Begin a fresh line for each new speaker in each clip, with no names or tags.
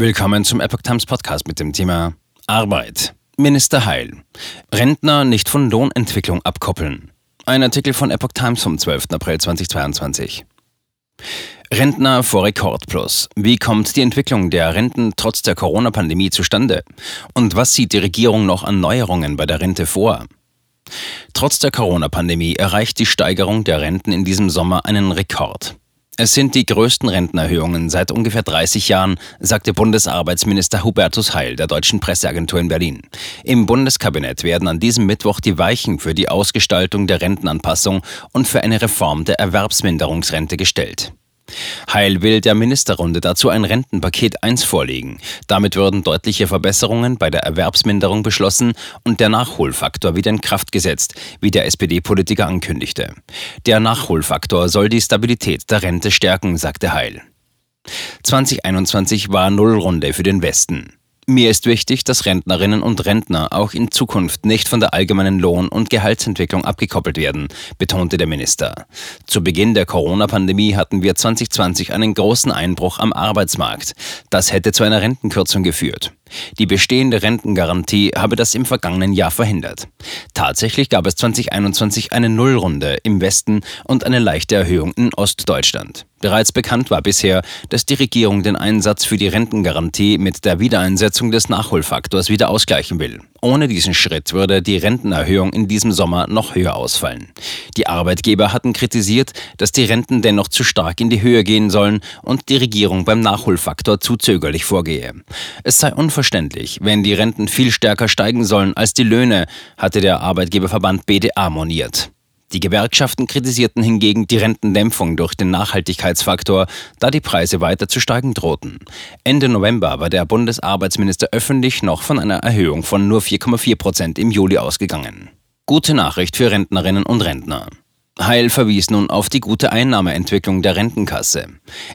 Willkommen zum Epoch Times Podcast mit dem Thema Arbeit. Minister Heil. Rentner nicht von Lohnentwicklung abkoppeln. Ein Artikel von Epoch Times vom 12. April 2022. Rentner vor Rekordplus. Wie kommt die Entwicklung der Renten trotz der Corona-Pandemie zustande? Und was sieht die Regierung noch an Neuerungen bei der Rente vor? Trotz der Corona-Pandemie erreicht die Steigerung der Renten in diesem Sommer einen Rekord. Es sind die größten Rentenerhöhungen seit ungefähr 30 Jahren, sagte Bundesarbeitsminister Hubertus Heil der deutschen Presseagentur in Berlin. Im Bundeskabinett werden an diesem Mittwoch die Weichen für die Ausgestaltung der Rentenanpassung und für eine Reform der Erwerbsminderungsrente gestellt. Heil will der Ministerrunde dazu ein Rentenpaket 1 vorlegen. Damit würden deutliche Verbesserungen bei der Erwerbsminderung beschlossen und der Nachholfaktor wieder in Kraft gesetzt, wie der SPD-Politiker ankündigte. Der Nachholfaktor soll die Stabilität der Rente stärken, sagte Heil. 2021 war Nullrunde für den Westen. Mir ist wichtig, dass Rentnerinnen und Rentner auch in Zukunft nicht von der allgemeinen Lohn- und Gehaltsentwicklung abgekoppelt werden, betonte der Minister. Zu Beginn der Corona-Pandemie hatten wir 2020 einen großen Einbruch am Arbeitsmarkt. Das hätte zu einer Rentenkürzung geführt. Die bestehende Rentengarantie habe das im vergangenen Jahr verhindert. Tatsächlich gab es 2021 eine Nullrunde im Westen und eine leichte Erhöhung in Ostdeutschland. Bereits bekannt war bisher, dass die Regierung den Einsatz für die Rentengarantie mit der Wiedereinsetzung des Nachholfaktors wieder ausgleichen will. Ohne diesen Schritt würde die Rentenerhöhung in diesem Sommer noch höher ausfallen. Die Arbeitgeber hatten kritisiert, dass die Renten dennoch zu stark in die Höhe gehen sollen und die Regierung beim Nachholfaktor zu zögerlich vorgehe. Es sei unverständlich, wenn die Renten viel stärker steigen sollen als die Löhne, hatte der Arbeitgeberverband BDA moniert. Die Gewerkschaften kritisierten hingegen die Rentendämpfung durch den Nachhaltigkeitsfaktor, da die Preise weiter zu steigen drohten. Ende November war der Bundesarbeitsminister öffentlich noch von einer Erhöhung von nur 4,4 Prozent im Juli ausgegangen. Gute Nachricht für Rentnerinnen und Rentner. Heil verwies nun auf die gute Einnahmeentwicklung der Rentenkasse.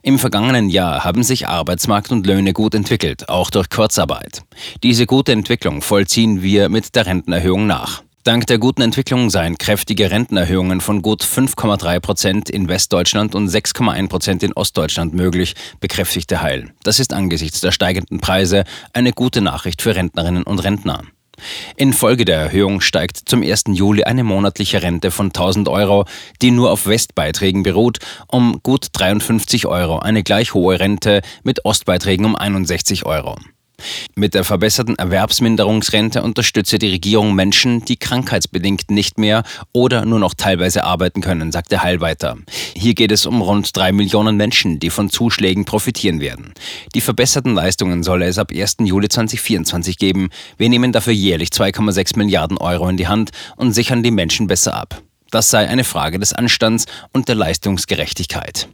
Im vergangenen Jahr haben sich Arbeitsmarkt und Löhne gut entwickelt, auch durch Kurzarbeit. Diese gute Entwicklung vollziehen wir mit der Rentenerhöhung nach. Dank der guten Entwicklung seien kräftige Rentenerhöhungen von gut 5,3 Prozent in Westdeutschland und 6,1 Prozent in Ostdeutschland möglich, bekräftigte Heil. Das ist angesichts der steigenden Preise eine gute Nachricht für Rentnerinnen und Rentner. Infolge der Erhöhung steigt zum 1. Juli eine monatliche Rente von 1000 Euro, die nur auf Westbeiträgen beruht, um gut 53 Euro, eine gleich hohe Rente mit Ostbeiträgen um 61 Euro. Mit der verbesserten Erwerbsminderungsrente unterstütze die Regierung Menschen, die krankheitsbedingt nicht mehr oder nur noch teilweise arbeiten können, sagte Heil weiter. Hier geht es um rund drei Millionen Menschen, die von Zuschlägen profitieren werden. Die verbesserten Leistungen soll es ab 1. Juli 2024 geben. Wir nehmen dafür jährlich 2,6 Milliarden Euro in die Hand und sichern die Menschen besser ab. Das sei eine Frage des Anstands und der Leistungsgerechtigkeit.